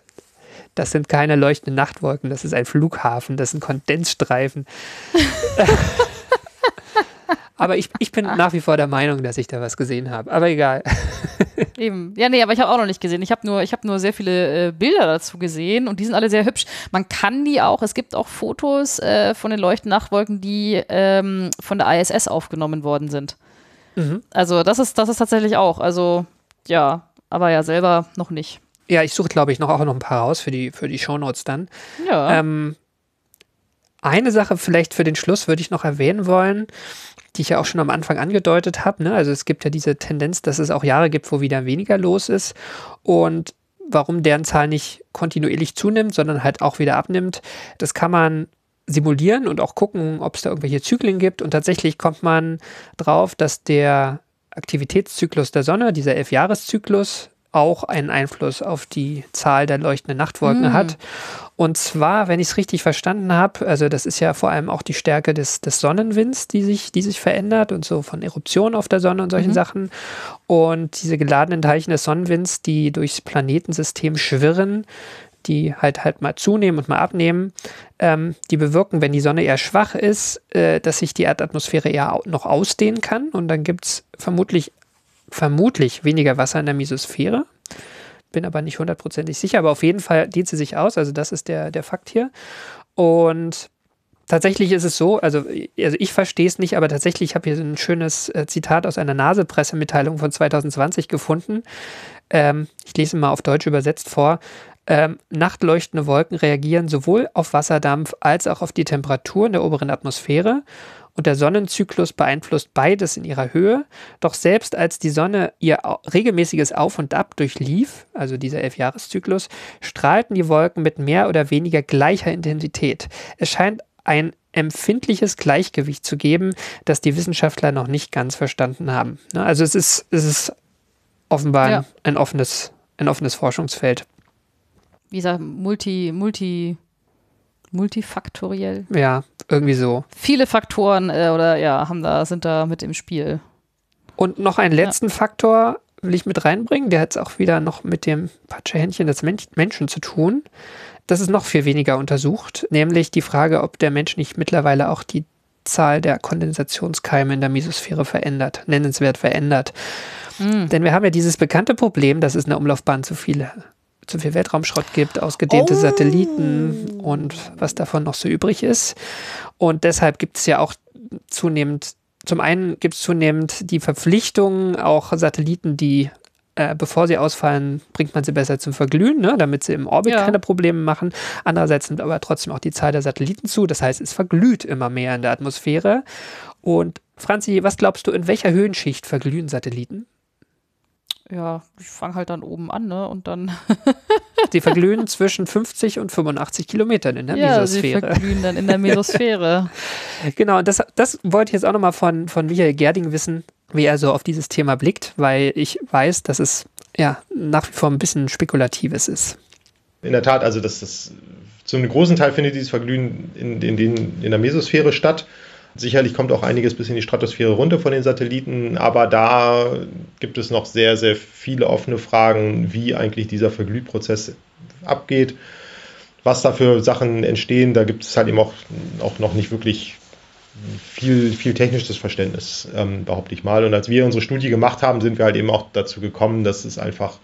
Das sind keine leuchtenden Nachtwolken, das ist ein Flughafen, das sind Kondensstreifen. [LAUGHS] [LAUGHS] Aber ich, ich bin nach wie vor der Meinung, dass ich da was gesehen habe. Aber egal. [LAUGHS] Eben. Ja, nee, aber ich habe auch noch nicht gesehen. Ich habe nur, ich hab nur sehr viele äh, Bilder dazu gesehen und die sind alle sehr hübsch. Man kann die auch, es gibt auch Fotos äh, von den leuchtenden Nachtwolken, die ähm, von der ISS aufgenommen worden sind. Mhm. Also das ist, das ist tatsächlich auch. Also ja, aber ja selber noch nicht. Ja, ich suche, glaube ich, noch auch noch ein paar raus für die, für die Shownotes dann. Ja. Ähm, eine Sache vielleicht für den Schluss würde ich noch erwähnen wollen, die ich ja auch schon am Anfang angedeutet habe. Ne? Also es gibt ja diese Tendenz, dass es auch Jahre gibt, wo wieder weniger los ist. Und warum deren Zahl nicht kontinuierlich zunimmt, sondern halt auch wieder abnimmt, das kann man simulieren und auch gucken, ob es da irgendwelche Zyklen gibt. Und tatsächlich kommt man drauf, dass der Aktivitätszyklus der Sonne, dieser Elfjahreszyklus, auch einen Einfluss auf die Zahl der leuchtenden Nachtwolken Mm. hat. Und zwar, wenn ich es richtig verstanden habe, also das ist ja vor allem auch die Stärke des, des Sonnenwinds, die sich, die sich verändert und so von Eruptionen auf der Sonne und solchen Mhm. Sachen. Und diese geladenen Teilchen des Sonnenwinds, die durchs Planetensystem schwirren, die halt halt mal zunehmen und mal abnehmen, ähm, die bewirken, wenn die Sonne eher schwach ist, äh, dass sich die Erdatmosphäre eher noch ausdehnen kann. Und dann gibt es vermutlich, vermutlich weniger Wasser in der Mesosphäre. Bin aber nicht hundertprozentig sicher, aber auf jeden Fall dehnt sie sich aus. Also das ist der, der Fakt hier. Und tatsächlich ist es so, also, also ich verstehe es nicht, aber tatsächlich, ich habe hier so ein schönes äh, Zitat aus einer NASA-Pressemitteilung von 2020 gefunden. Ähm, ich lese mal auf Deutsch übersetzt vor. Ähm, nachtleuchtende Wolken reagieren sowohl auf Wasserdampf als auch auf die Temperatur in der oberen Atmosphäre und der Sonnenzyklus beeinflusst beides in ihrer Höhe. Doch selbst als die Sonne ihr regelmäßiges Auf und Ab durchlief, also dieser Elfjahreszyklus, strahlten die Wolken mit mehr oder weniger gleicher Intensität. Es scheint ein empfindliches Gleichgewicht zu geben, das die Wissenschaftler noch nicht ganz verstanden haben. Ne, Also es ist, es ist offenbar Ja. ein, ein, offenes, ein offenes Forschungsfeld. Wie gesagt, multi, multi, multifaktoriell. Ja, irgendwie so. Viele Faktoren äh, oder ja, haben da, sind da mit im Spiel. Und noch einen letzten Faktor will ich mit reinbringen, der hat es auch wieder noch mit dem Patschehändchen des Men Menschen zu tun. Das ist noch viel weniger untersucht, nämlich die Frage, ob der Mensch nicht mittlerweile auch die Zahl der Kondensationskeime in der Mesosphäre verändert, nennenswert verändert. Hm. Denn wir haben ja dieses bekannte Problem, dass es in der Umlaufbahn zu viele zu viel Weltraumschrott gibt, ausgedehnte Oh. Satelliten und was davon noch so übrig ist. Und deshalb gibt es ja auch zunehmend, zum einen gibt es zunehmend die Verpflichtung, auch Satelliten, die äh, bevor sie ausfallen, bringt man sie besser zum Verglühen, ne, damit sie im Orbit Ja. keine Probleme machen. Andererseits nimmt aber trotzdem auch die Zahl der Satelliten zu. Das heißt, es verglüht immer mehr in der Atmosphäre. Und Franzi, was glaubst du, in welcher Höhenschicht verglühen Satelliten? Ja, ich fange halt dann oben an, ne? Und dann. Sie verglühen zwischen 50 und 85 Kilometern in der ja, sie Mesosphäre. verglühen dann in der Mesosphäre. [LAUGHS] Genau, und das, das wollte ich jetzt auch nochmal von, von Michael Gerding wissen, wie er so auf dieses Thema blickt, weil ich weiß, dass es ja nach wie vor ein bisschen spekulatives ist. In der Tat, also das, das zu einem großen Teil findet dieses Verglühen in, in, den, in der Mesosphäre statt. Sicherlich kommt auch einiges bis in die Stratosphäre runter von den Satelliten, aber da gibt es noch sehr, sehr viele offene Fragen, wie eigentlich dieser Verglühprozess abgeht, was da für Sachen entstehen. Da gibt es halt eben auch, auch noch nicht wirklich viel, viel technisches Verständnis, ähm, behaupte ich mal. Und als wir unsere Studie gemacht haben, sind wir halt eben auch dazu gekommen, dass es einfach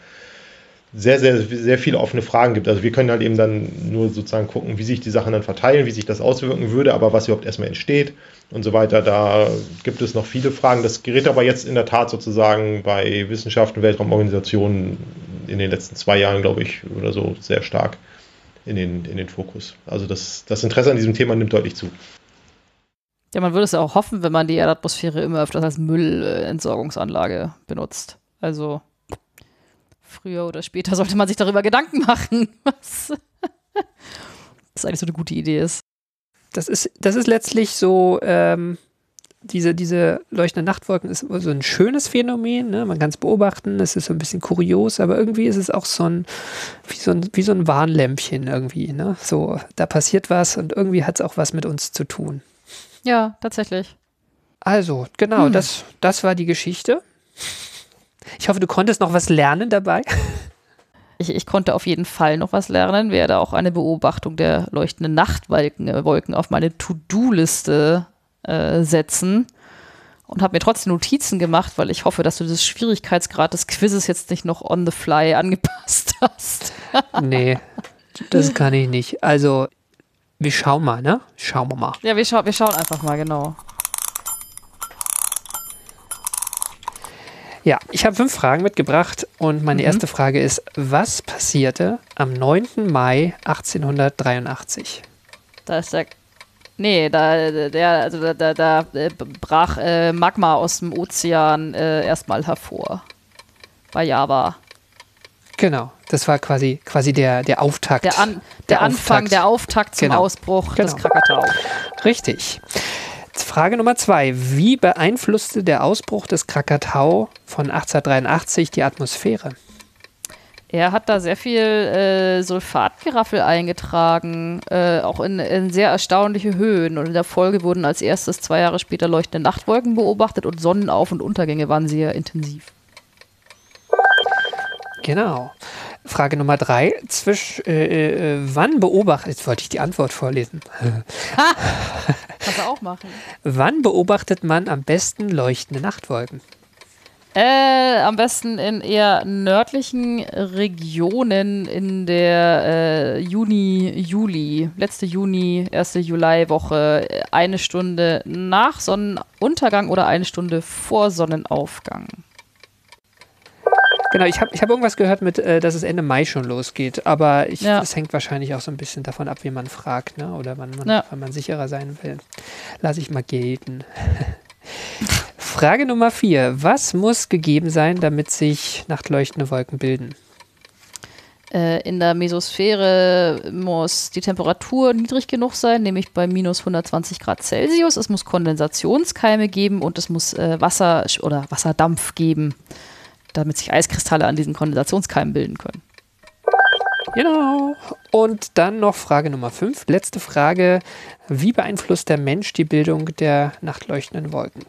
sehr, sehr, sehr viele offene Fragen gibt. Also wir können halt eben dann nur sozusagen gucken, wie sich die Sachen dann verteilen, wie sich das auswirken würde, aber was überhaupt erstmal entsteht und so weiter, da gibt es noch viele Fragen. Das gerät aber jetzt in der Tat sozusagen bei Wissenschaft und Weltraumorganisationen in den letzten zwei Jahren, glaube ich, oder so sehr stark in den, in den Fokus. Also das, das Interesse an diesem Thema nimmt deutlich zu. Ja, man würde es ja auch hoffen, wenn man die Erdatmosphäre immer öfters als Müllentsorgungsanlage benutzt. Also früher oder später sollte man sich darüber Gedanken machen, [LAUGHS] was das eigentlich so eine gute Idee ist. Das ist, das ist letztlich so, ähm, diese, diese leuchtenden Nachtwolken ist so ein schönes Phänomen, ne? man kann es beobachten, es ist so ein bisschen kurios, aber irgendwie ist es auch so ein, wie so ein, wie so ein Warnlämpchen irgendwie. Ne? So, da passiert was und irgendwie hat es auch was mit uns zu tun. Ja, tatsächlich. Also, genau, Hm. das, das war die Geschichte. Ich hoffe, du konntest noch was lernen dabei. [LAUGHS] Ich, ich konnte auf jeden Fall noch was lernen, werde auch eine Beobachtung der leuchtenden Nachtwolken äh, Wolken auf meine To-Do-Liste äh, setzen und habe mir trotzdem Notizen gemacht, weil ich hoffe, dass du das Schwierigkeitsgrad des Quizzes jetzt nicht noch on the fly [LAUGHS] angepasst hast. nee, das [LAUGHS] kann ich nicht. Also, wir schauen mal, ne? Schauen wir mal. Ja, wir, schau wir schauen einfach mal, genau. Ja, ich habe fünf Fragen mitgebracht und meine Mhm. erste Frage ist, was passierte am 9. Mai 1883? Da ist der. Nee, da, der, also da, da, da äh, brach äh, Magma aus dem Ozean äh, erstmal hervor. Bei Java. Genau, das war quasi, quasi der, der Auftakt. Der, An der, Anfang, Auftakt. der Auftakt zum Genau. Ausbruch des Genau. Krakatau. Richtig. Frage Nummer zwei. Wie beeinflusste der Ausbruch des Krakatau von 1883 die Atmosphäre? Er hat da sehr viel äh, Sulfatgeraffel eingetragen, äh, auch in, in sehr erstaunliche Höhen. Und in der Folge wurden als erstes zwei Jahre später leuchtende Nachtwolken beobachtet und Sonnenauf- und Untergänge waren sehr intensiv. Genau. Frage Nummer drei. Zwisch, äh, äh, wann beobachtet, jetzt wollte ich die Antwort vorlesen. Kannst du auch machen. Wann beobachtet man am besten leuchtende Nachtwolken? Äh, am besten in eher nördlichen Regionen in der äh, Juni, Juli, letzte Juni, erste Juliwoche, eine Stunde nach Sonnenuntergang oder eine Stunde vor Sonnenaufgang. Genau, ich habe ich hab irgendwas gehört mit, äh, dass es Ende Mai schon losgeht, aber ich, Ja. es hängt wahrscheinlich auch so ein bisschen davon ab, wie man fragt, ne? oder wann man, Ja. wann man sicherer sein will. Lass ich mal gelten. [LAUGHS] Frage Nummer vier. Was muss gegeben sein, damit sich nachtleuchtende Wolken bilden? Äh, in der Mesosphäre muss die Temperatur niedrig genug sein, nämlich bei minus 120 Grad Celsius. Es muss Kondensationskeime geben und es muss äh, Wasser oder Wasserdampf geben, damit sich Eiskristalle an diesen Kondensationskeimen bilden können. Genau. Und dann noch Frage Nummer fünf. Letzte Frage. Wie beeinflusst der Mensch die Bildung der nachtleuchtenden Wolken?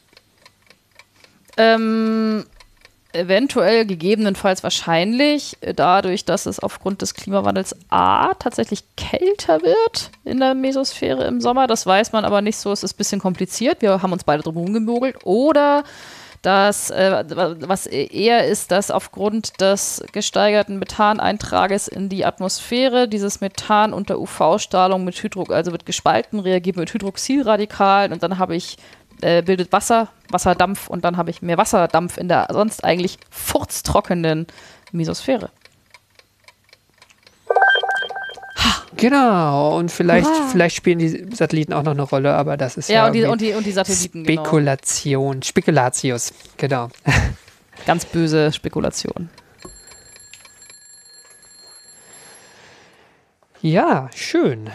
Ähm, eventuell, gegebenenfalls wahrscheinlich, äh, dadurch, dass es aufgrund des Klimawandels A tatsächlich kälter wird in der Mesosphäre im Sommer. Das weiß man aber nicht so, es ist ein bisschen kompliziert. Wir haben uns beide drum rumgemogelt. Oder dass, äh, was eher ist, dass aufgrund des gesteigerten Methaneintrages in die Atmosphäre dieses Methan unter UV-Strahlung mit Hydro, also wird gespalten, reagiert mit Hydroxylradikalen und dann habe ich äh, bildet Wasser, Wasserdampf und dann habe ich mehr Wasserdampf in der sonst eigentlich furztrockenen Mesosphäre. Genau, und vielleicht, vielleicht spielen die Satelliten auch noch eine Rolle, aber das ist ja, Ja, und, die, und, die, und die Satelliten, genau. Spekulation, Spekulatius, genau. [LAUGHS] Ganz böse Spekulation. Ja, schön.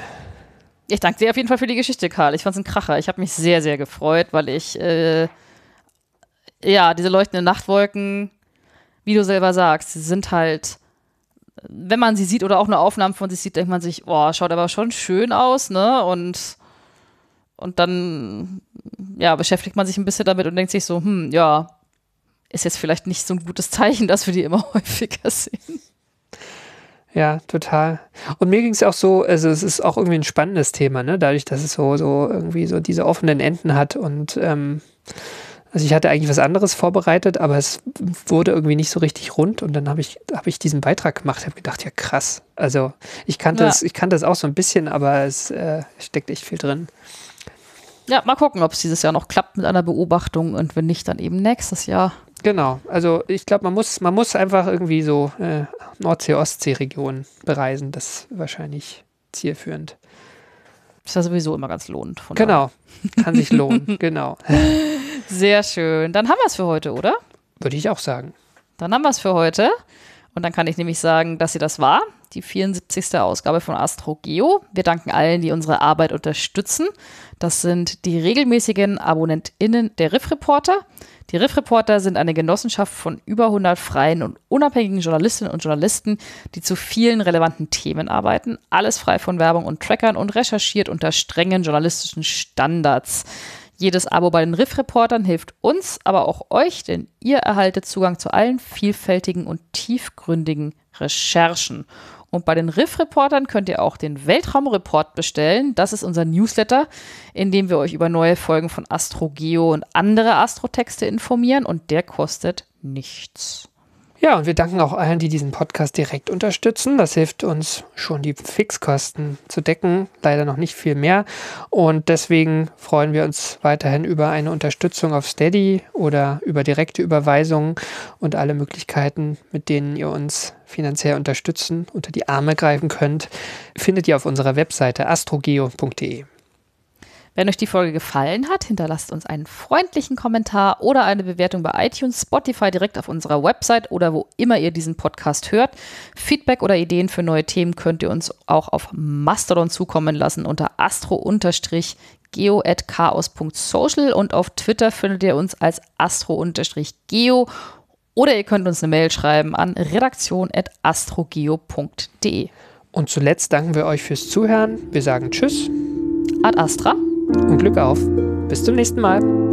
Ich danke dir auf jeden Fall für die Geschichte, Karl. Ich fand es ein Kracher. Ich habe mich sehr, sehr gefreut, weil ich, äh, ja, diese leuchtenden Nachtwolken, wie du selber sagst, sind halt, wenn man sie sieht oder auch eine Aufnahme von sich sieht, denkt man sich, boah, schaut aber schon schön aus, ne? Und, und dann, ja, beschäftigt man sich ein bisschen damit und denkt sich so, hm, ja, ist jetzt vielleicht nicht so ein gutes Zeichen, [LAUGHS] dass wir die immer [LAUGHS] häufiger sehen. Ja, total. Und mir ging es auch so, also es ist auch irgendwie ein spannendes Thema, ne? Dadurch, dass es so, so irgendwie so diese offenen Enden hat und ähm, also ich hatte eigentlich was anderes vorbereitet, aber es wurde irgendwie nicht so richtig rund und dann habe ich, habe ich diesen Beitrag gemacht, habe gedacht, ja krass. Also ich kannte Ja. es, ich kannte es auch so ein bisschen, aber es äh, steckt echt viel drin. Ja, mal gucken, ob es dieses Jahr noch klappt mit einer Beobachtung und wenn nicht, dann eben nächstes Jahr. Genau, also ich glaube, man muss, man muss einfach irgendwie so äh, Nordsee-Ostsee-Region bereisen. Das ist wahrscheinlich zielführend. Ist ja sowieso immer ganz lohnend. Von Genau, kann sich lohnen, [LAUGHS] genau. Sehr schön. Dann haben wir es für heute, oder? Würde ich auch sagen. Dann haben wir es für heute. Und dann kann ich nämlich sagen, dass sie das war. Die 74. Ausgabe von AstroGeo. Wir danken allen, die unsere Arbeit unterstützen. Das sind die regelmäßigen AbonnentInnen der Riff Reporter. Die Riff Reporter sind eine Genossenschaft von über 100 freien und unabhängigen Journalistinnen und Journalisten, die zu vielen relevanten Themen arbeiten. Alles frei von Werbung und Trackern und recherchiert unter strengen journalistischen Standards. Jedes Abo bei den Riff-Reportern hilft uns, aber auch euch, denn ihr erhaltet Zugang zu allen vielfältigen und tiefgründigen Recherchen. Und bei den Riff-Reportern könnt ihr auch den Weltraumreport bestellen. Das ist unser Newsletter, in dem wir euch über neue Folgen von AstroGeo und andere Astrotexte informieren und der kostet nichts. Ja, und wir danken auch allen, die diesen Podcast direkt unterstützen. Das hilft uns schon, die Fixkosten zu decken. Leider noch nicht viel mehr. Und deswegen freuen wir uns weiterhin über eine Unterstützung auf Steady oder über direkte Überweisungen und alle Möglichkeiten, mit denen ihr uns finanziell unterstützen, unter die Arme greifen könnt, findet ihr auf unserer Webseite astrogeo.de. Wenn euch die Folge gefallen hat, hinterlasst uns einen freundlichen Kommentar oder eine Bewertung bei iTunes, Spotify direkt auf unserer Website oder wo immer ihr diesen Podcast hört. Feedback oder Ideen für neue Themen könnt ihr uns auch auf Mastodon zukommen lassen unter astro-geo.chaos.social und auf Twitter findet ihr uns als astro-geo oder ihr könnt uns eine Mail schreiben an redaktion.astrogeo.de. Und zuletzt danken wir euch fürs Zuhören. Wir sagen Tschüss Ad Astra. Und Glück auf. Bis zum nächsten Mal.